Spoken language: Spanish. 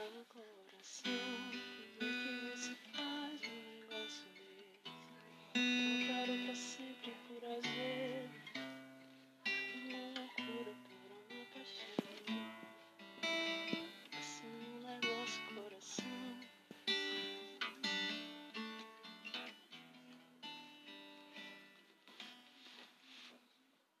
al corazón.